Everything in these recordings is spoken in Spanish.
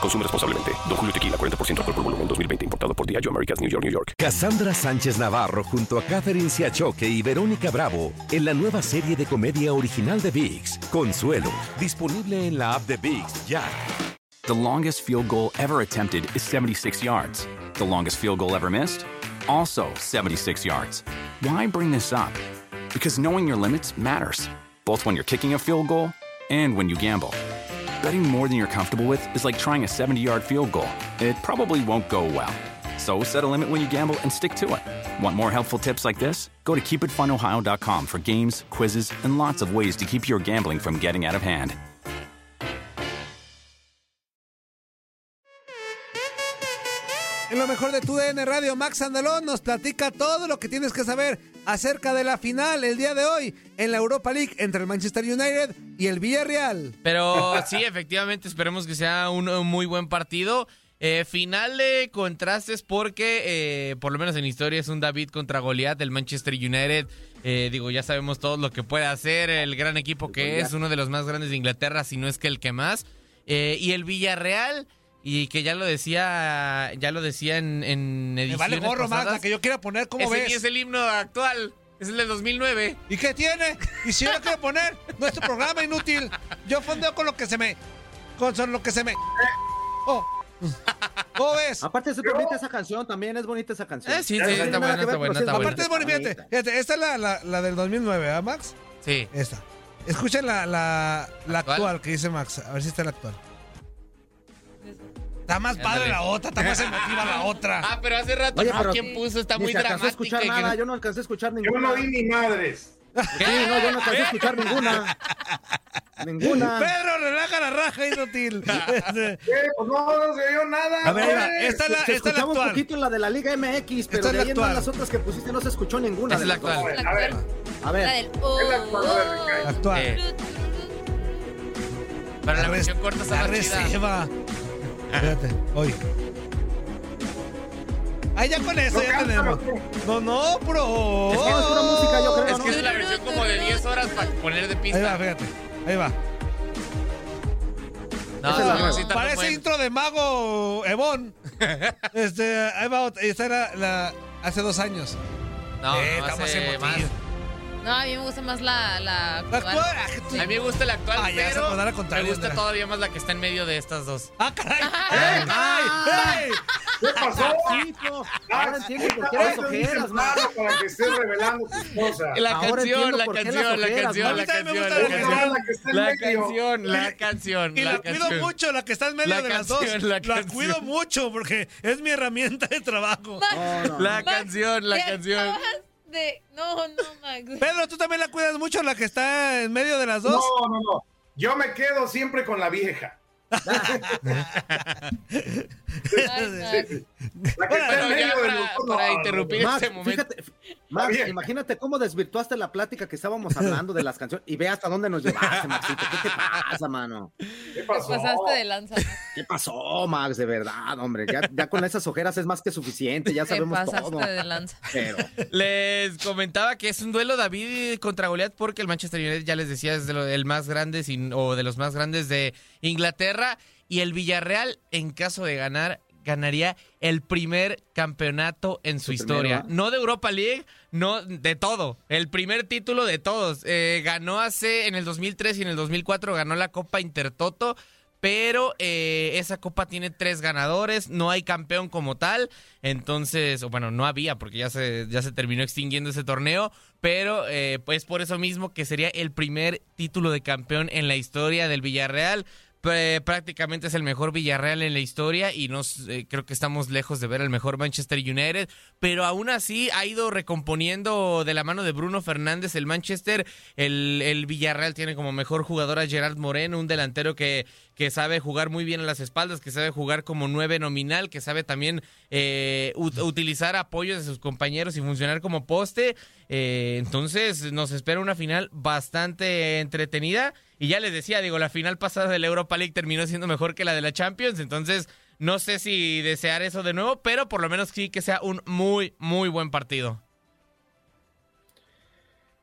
Consume responsablemente. Don Julio Tequila, 40% alcohol por volumen, 2020. Importado por Diageo Americas, New York, New York. Cassandra Sánchez Navarro junto a Catherine Siachoque y Verónica Bravo en la nueva serie de comedia original de VIX, Consuelo, disponible en la app de VIX ya. The longest field goal ever attempted is 76 yards. The longest field goal ever missed? Also 76 yards. Why bring this up? Because knowing your limits matters, both when you're kicking a field goal and when you gamble. Betting more than you're comfortable with is like trying a 70 yard field goal. It probably won't go well. So set a limit when you gamble and stick to it. Want more helpful tips like this? Go to keepitfunohio.com for games, quizzes, and lots of ways to keep your gambling from getting out of hand. En lo mejor de tu DN Radio, Max Andalón nos platica todo lo que tienes que saber acerca de la final el día de hoy en la Europa League entre el Manchester United y el Villarreal. Pero sí, efectivamente, esperemos que sea un, un muy buen partido. Eh, final de contrastes porque, eh, por lo menos en historia, es un David contra Goliat del Manchester United. Eh, digo, ya sabemos todo lo que puede hacer, el gran equipo que es, uno de los más grandes de Inglaterra, si no es que el que más. Eh, y el Villarreal, y que ya lo decía, ya lo decía en, en Me ediciones vale gorro, Max, pasadas. la que yo quiera poner, ¿cómo Ese ves? es el himno actual, es el de 2009. ¿Y qué tiene? ¿Y si yo lo quiero poner? Nuestro programa inútil. Yo fondeo con lo que se me... Con lo que se me... Oh. ¿Cómo ves? Aparte es bonita esa canción, también es bonita esa canción. Eh, sí, sí, No tiene está buena, está ver, buena, sí está es buena. Aparte es bonita, fíjate, fíjate, esta es la, la, la del 2009, ¿ah, Max? Sí. Esta. Escuchen la, la, la ¿Actual? actual que dice Max. A ver si está la actual. Está más padre la otra, está más emotiva la otra. Ah, pero hace rato Oye, no, pero ¿quién puso? Está muy se dramática. escuchar que nada, yo no alcancé a escuchar Yo ninguna. no vi ni madres. Sí, no, yo no alcancé a escuchar ninguna. Ninguna. Pedro, relaja la raja, inútil. Eh, pues no, no se vio nada. A ver, va. güey.Esta es la, Se esta es la escuchaba un actual. poquito en la de la Liga MX, pero Esta es de la ahí en actual. las otras que pusiste no se escuchó ninguna. Esa es de la actual. A ver, A ver. La del Es la actual, Ricardo. actual. Eh, pero la La versión corta está la más. Espérate, hoy. Ahí ya con eso No, ya tenemos. No, no, bro. Es que no es pura música, yo creo, Es ¿no? que es la versión como de 10 horas para poner de Ahí va, pista. fíjate. Ahí va. No, no, está Parece intro de Mago Evon. este, ahí va otra. Esta era la hace dos años. No, Eh, no, hace más. No, a mí me gusta más la, la actual. actual. ah, A mí me gusta la actual, Ah, ya se pero podrá la me gusta Andrea. todavía más la que está en medio de estas dos. ¡Ah, caray! ¡Ey, caray! ¡Ey! ¿Qué pasó? Chico, ahora entiendo por qué las ojeras, man. nada para que estés revelando tus cosas. La canción, la canción, la canción, la A canción, la canción. la canción, la canción, Y la, cuido canción. mucho, la que está en medio de las dos. canción, la cuido mucho porque es mi herramienta de trabajo. La no. canción, la canción. De... No, no, Max. Pedro, tú también la cuidas mucho, la que está en medio de las dos. No, no, no. Yo me quedo siempre con la vieja. Ay, Bueno, ya para, interrumpir Max, este momento. fíjate, Max, bien. imagínate cómo desvirtuaste la plática que estábamos hablando de las canciones y ve hasta dónde nos llevaste, Maxito. ¿Qué te pasa, mano? ¿Qué Te pasó? pasaste de lanza. Max. ¿Qué pasó, Max? De verdad, hombre. Ya, ya con esas ojeras es más que suficiente, ya Te sabemos pasaste todo. de lanza. Pero, Les comentaba que es un duelo David contra Goliat porque el Manchester United, ya les decía, es de lo- el más grande sin- o de los más grandes de Inglaterra. Y el Villarreal, en caso de ganar, ganaría el primer campeonato en su Su historia. primero, ¿ah? No de Europa League, no de todo. El primer título de todos. Eh, ganó hace, en el 2003 y en el 2004 ganó la Copa Intertoto. pero eh, esa copa tiene tres ganadores, no hay campeón como tal, entonces, o bueno, no había porque ya se, ya se terminó extinguiendo ese torneo, pero eh, pues por eso mismo que sería el primer título de campeón en la historia del Villarreal. Pr- prácticamente es el mejor Villarreal en la historia y nos eh, creo que estamos lejos de ver el mejor Manchester United, pero aún así ha ido recomponiendo de la mano de Bruno Fernández el Manchester, el, Villarreal tiene como mejor jugador a Gerard Moreno, un delantero que, que sabe jugar muy bien a las espaldas, que sabe jugar como nueve nominal, que sabe también eh, ut- utilizar apoyos de sus compañeros y funcionar como poste. Eh, entonces nos espera una final bastante entretenida. Y ya les decía, digo, la final pasada de la Europa League terminó siendo mejor que la de la Champions. Entonces no sé si desear eso de nuevo, pero por lo menos sí que sea un muy, muy buen partido.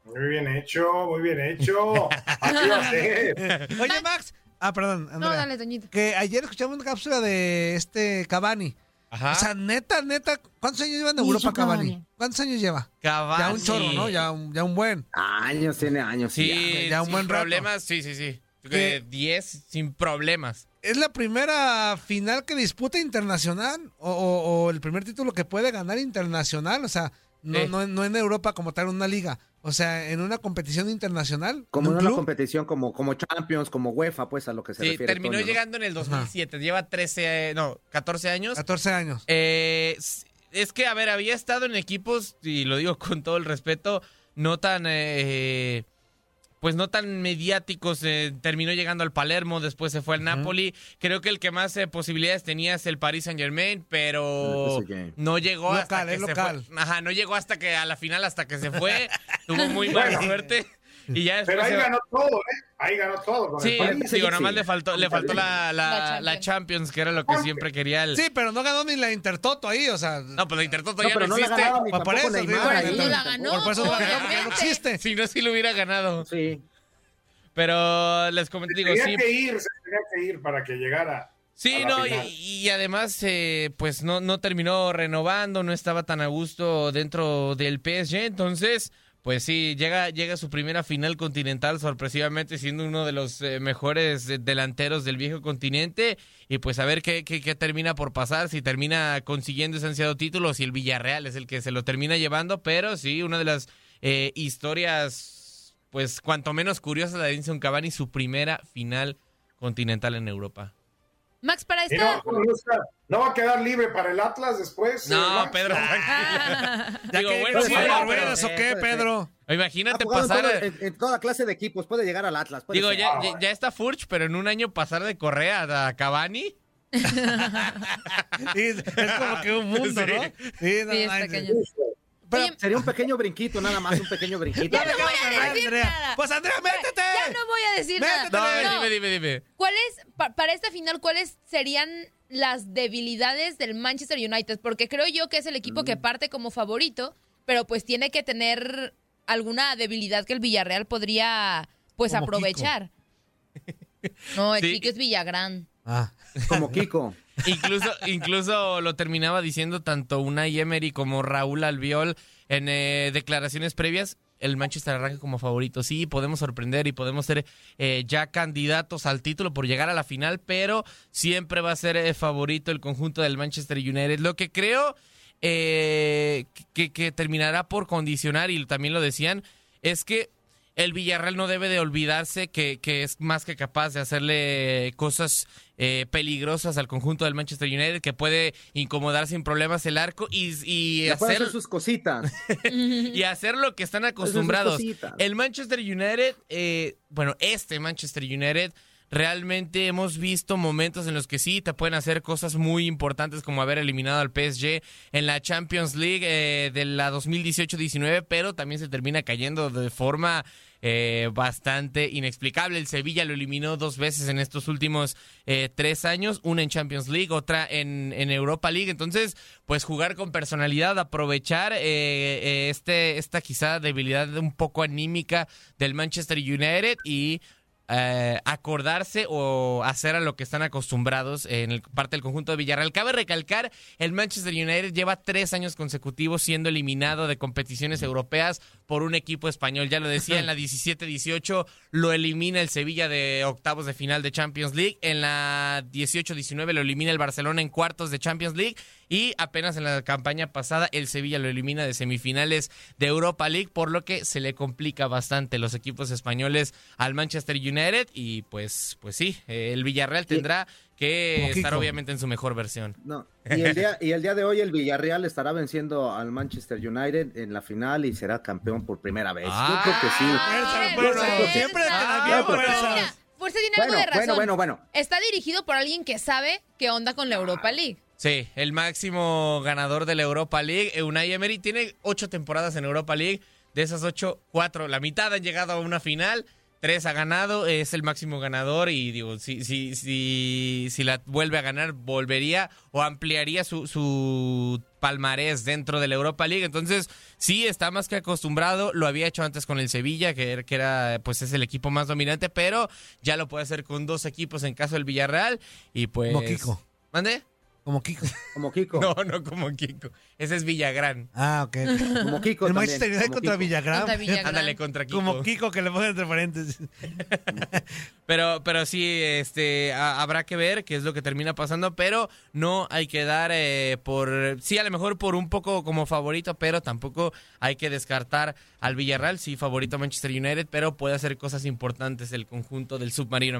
Muy bien hecho, muy bien hecho. Así va a ser. Oye, Max. Ah, perdón, No, dale, Toñito. Que ayer escuchamos una cápsula de este Cavani. Ajá. O sea, neta, neta, ¿cuántos años lleva en Europa Cavani? ¿Cuántos años lleva? Cavani. Ya un chorro, ¿no? Ya un, ya un buen. Años, tiene años. Sí, ya, ya un sin buen rato. problemas, sí, sí, sí. ¿Qué? Eh, 10 sin problemas. ¿Es la primera final que disputa internacional? ¿O, o- o el primer título que puede ganar internacional? O sea, no, no, no en Europa como tal, una liga. O sea, en una competición internacional. Como ¿En en un una club? competición, como, como Champions, como UEFA, pues a lo que se Sí, refiere. terminó Toño, ¿no? llegando en el 2007. Lleva 13, eh, no, 14 años. 14 años. Eh, es que, a ver, había estado en equipos, y lo digo con todo el respeto, no tan, eh, pues no tan mediáticos. eh, terminó llegando al Palermo, después se fue al Napoli. Creo que el que más eh, posibilidades tenía es el Paris Saint Germain, pero El PSG. no llegó hasta Local, que es se local. fue. Ajá, no llegó hasta que a la final, hasta que se fue. Tuvo muy mala suerte. Y ya después Pero ahí se- ganó todo, ¿eh? Ahí ganó todo. Con Sí, el digo, sí, nada más sí. le faltó, le faltó la, la, La la Champions, que era lo que siempre quería el... Sí, pero no ganó ni la Intertoto ahí, o sea. No, pues la Intertoto No, ya pero no no la existe. ni Pues por eso, ahí. no la ganó, Por, por eso no la ganó, porque no obviamente. existe. Si no, sí lo hubiera ganado. Sí. Pero les comento, digo, tenía sí. que ir, se tenía que ir para que llegara. Sí, la no, y además, eh, pues no, no terminó renovando, no estaba tan a gusto dentro del PSG, entonces, pues sí, llega, llega a su primera final continental, sorpresivamente siendo uno de los eh, mejores eh, delanteros del viejo continente, y pues a ver qué, qué, qué termina por pasar, si termina consiguiendo ese ansiado título, si el Villarreal es el que se lo termina llevando, pero sí, una de las eh, historias, pues cuanto menos curiosas de Edinson Cavani, su primera final continental en Europa. Max, para esta. no, va a quedar libre para el Atlas después. eh, No, Max? Pedro, Ah. tranquilo. ¿Ya Digo, que bueno, no sí, ruedas o qué. Pedro? Imagínate en, pasar. todo- en- en toda clase de equipos. Puede llegar al Atlas. Digo, ser. ya, ya, ya está Furch, pero en un año pasar de Correa a Cavani. Es como que un mundo, ¿no? Sí, no Sí. Pero- Oye, Sería un pequeño brinquito, nada más, un pequeño brinquito. Ya no voy a Andrea. decir nada. Pues Andrea, métete. Ya no voy a decir Métete. Nada. No. dime, dime, dime. ¿Cuáles, pa- para esta final, cuáles serían las debilidades del Manchester United? Porque creo yo que es el equipo Mm. que parte como favorito, pero pues tiene que tener alguna debilidad que el Villarreal podría pues Como aprovechar. No, el Sí. chico es Villagrán. Ah. Como Kiko. Incluso, incluso lo terminaba diciendo tanto Unai Emery como Raúl Albiol en eh, declaraciones previas. El Manchester arranca como favorito. Sí, podemos sorprender y podemos ser eh, ya candidatos al título por llegar a la final, pero siempre va a ser eh, favorito el conjunto del Manchester United. Lo que creo eh, que, que terminará por condicionar, y también lo decían, es que el Villarreal no debe de olvidarse que, que es más que capaz de hacerle cosas eh, peligrosas al conjunto del Manchester United, que puede incomodar sin problemas el arco y, y hacer, hacer sus cositas. y hacer lo que están acostumbrados. El Manchester United, eh, bueno, este Manchester United, realmente hemos visto momentos en los que sí te pueden hacer cosas muy importantes como haber eliminado al PSG en la Champions League eh, de la 2018-19, pero también se termina cayendo de forma eh, bastante inexplicable. El Sevilla lo eliminó dos veces en estos últimos eh, tres años, una en Champions League, otra en, en Europa League. Entonces, pues jugar con personalidad, aprovechar eh, este, esta quizá debilidad un poco anímica del Manchester United y eh, acordarse o hacer a lo que están acostumbrados en el, parte del conjunto de Villarreal. Cabe recalcar, el Manchester United lleva tres años consecutivos siendo eliminado de competiciones europeas por un equipo español. Ya lo decía, en la 17-18 lo elimina el Sevilla de octavos de final de Champions League. En la 18-19 lo elimina el Barcelona en cuartos de Champions League. Y apenas en la campaña pasada el Sevilla lo elimina de semifinales de Europa League, por lo que se le complica bastante los equipos españoles al Manchester United. Y pues, pues sí, el Villarreal tendrá que estar obviamente en su mejor versión. No. Y el, día, y el día de hoy el Villarreal estará venciendo al Manchester United en la final y será campeón por primera vez. Yo creo que sí. Fuerza, fuerza, siempre te la dio fuerza. Fuerza tiene algo de razón. bueno, bueno, bueno. Está dirigido por alguien que sabe qué onda con la Europa League. Sí, el máximo ganador de la Europa League. Unai Emery tiene ocho temporadas en Europa League. De esas ocho, cuatro, la mitad han llegado a una final. Tres ha ganado, es el máximo ganador y digo, si, si, si, si la vuelve a ganar, volvería o ampliaría su, su palmarés dentro de la Europa League. Entonces, sí, está más que acostumbrado. Lo había hecho antes con el Sevilla, que, era- que era, pues es el equipo más dominante, pero ya lo puede hacer con dos equipos en caso del Villarreal. Y pues. Kiko. ¿Mande? Como Kiko. Como Kiko. No, no como Kiko. Ese es Villagrán. Ah, ok. Como Kiko El Manchester United como contra Kiko. Villagrán. Contra Villagrán. Ándale contra Kiko. Como Kiko que le ponen entre paréntesis. Pero, pero sí, este, ha- habrá que ver qué es lo que termina pasando, pero no hay que dar eh, por, sí, a lo mejor por un poco como favorito, pero tampoco hay que descartar al Villarreal, sí, favorito a Manchester United, pero puede hacer cosas importantes el conjunto del submarino.